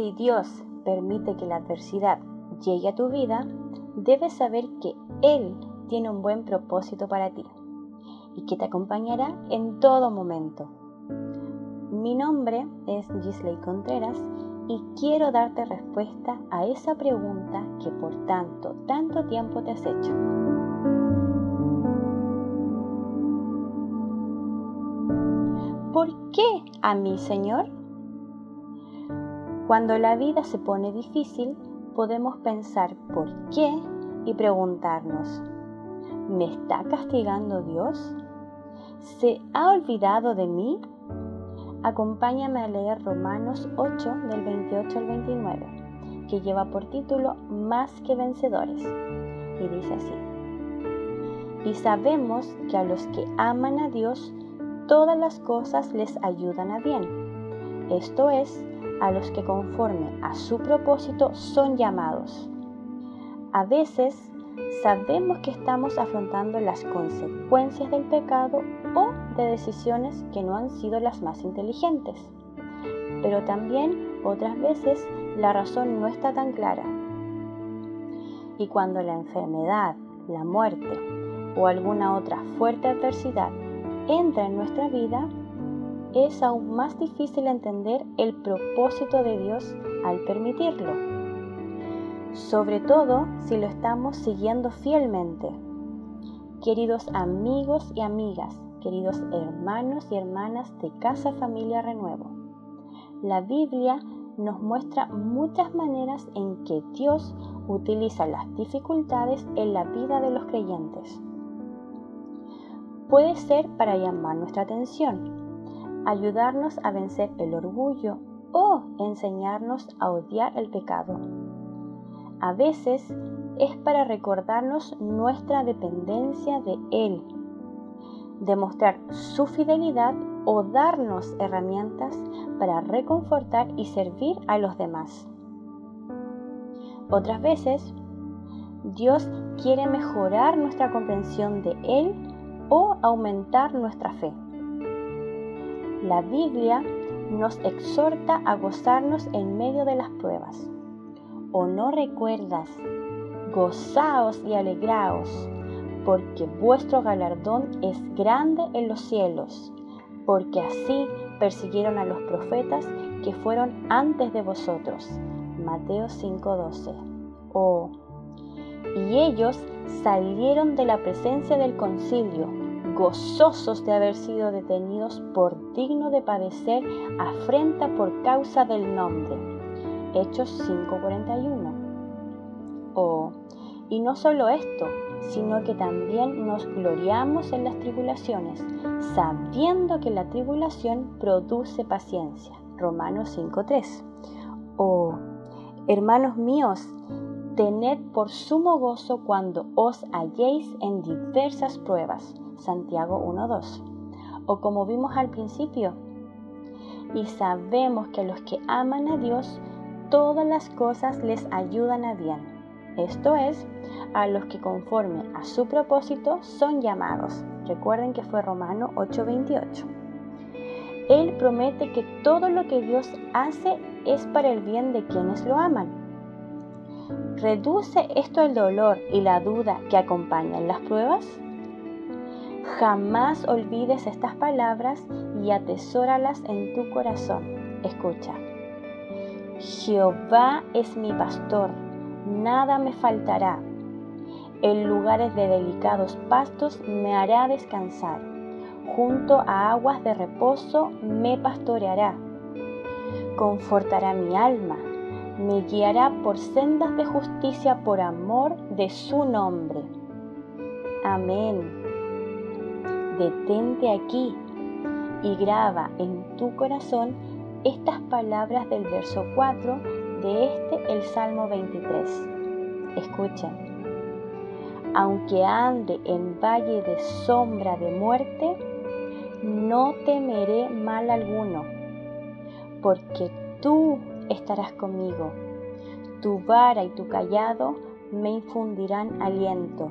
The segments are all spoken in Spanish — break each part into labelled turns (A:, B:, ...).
A: si Dios permite que la adversidad llegue a tu vida, debes saber que Él tiene un buen propósito para ti y que te acompañará en todo momento. Mi nombre es Gisley Contreras y quiero darte respuesta a esa pregunta que por tanto, tanto tiempo te has hecho. ¿Por qué a mí, Señor? Cuando la vida se pone difícil, podemos pensar por qué y preguntarnos, ¿me está castigando Dios? ¿Se ha olvidado de mí? Acompáñame a leer Romanos 8 del 28 al 29, que lleva por título Más que vencedores. Y dice así, y sabemos que a los que aman a Dios, todas las cosas les ayudan a bien. Esto es, a los que conforme a su propósito son llamados. A veces sabemos que estamos afrontando las consecuencias del pecado o de decisiones que no han sido las más inteligentes. Pero también otras veces la razón no está tan clara. Y cuando la enfermedad, la muerte o alguna otra fuerte adversidad entra en nuestra vida, es aún más difícil entender el propósito de Dios al permitirlo, sobre todo si lo estamos siguiendo fielmente. Queridos amigos y amigas, queridos hermanos y hermanas de Casa Familia Renuevo, la Biblia nos muestra muchas maneras en que Dios utiliza las dificultades en la vida de los creyentes. Puede ser para llamar nuestra atención, ayudarnos a vencer el orgullo o enseñarnos a odiar el pecado. A veces es para recordarnos nuestra dependencia de Él, demostrar su fidelidad o darnos herramientas para reconfortar y servir a los demás. Otras veces, Dios quiere mejorar nuestra comprensión de Él o aumentar nuestra fe. La Biblia nos exhorta a gozarnos en medio de las pruebas. ¿O no recuerdas? Gozaos y alegraos, porque vuestro galardón es grande en los cielos, porque así persiguieron a los profetas que fueron antes de vosotros. Mateo 5:12. Oh, y ellos salieron de la presencia del concilio gozosos de haber sido detenidos por digno de padecer afrenta por causa del nombre. Hechos 5:41. Oh, y no solo esto, sino que también nos gloriamos en las tribulaciones, sabiendo que la tribulación produce paciencia. Romanos 5:3. Oh, hermanos míos, tened por sumo gozo cuando os halléis en diversas pruebas Santiago 1.2. O como vimos al principio, y sabemos que los que aman a Dios, todas las cosas les ayudan a bien. Esto es, a los que conforme a su propósito son llamados. Recuerden que fue Romano 8:28. Él promete que todo lo que Dios hace es para el bien de quienes lo aman. ¿Reduce esto el dolor y la duda que acompañan las pruebas? Jamás olvides estas palabras y atesóralas en tu corazón. Escucha. Jehová es mi pastor, nada me faltará. En lugares de delicados pastos me hará descansar. Junto a aguas de reposo me pastoreará. Confortará mi alma, me guiará por sendas de justicia por amor de su nombre. Amén detente aquí y graba en tu corazón estas palabras del verso 4 de este, el Salmo 23. Escuchen. Aunque ande en valle de sombra de muerte, no temeré mal alguno, porque tú estarás conmigo. Tu vara y tu callado me infundirán aliento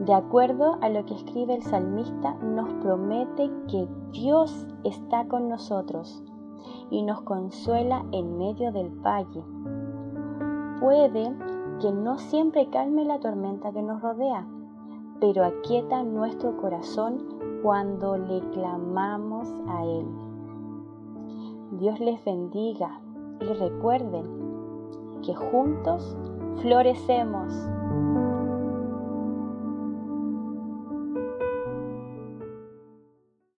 A: De acuerdo a lo que escribe el salmista, nos promete que Dios está con nosotros y nos consuela en medio del valle. Puede que no siempre calme la tormenta que nos rodea, pero aquieta nuestro corazón cuando le clamamos a Él. Dios les bendiga y recuerden que juntos florecemos.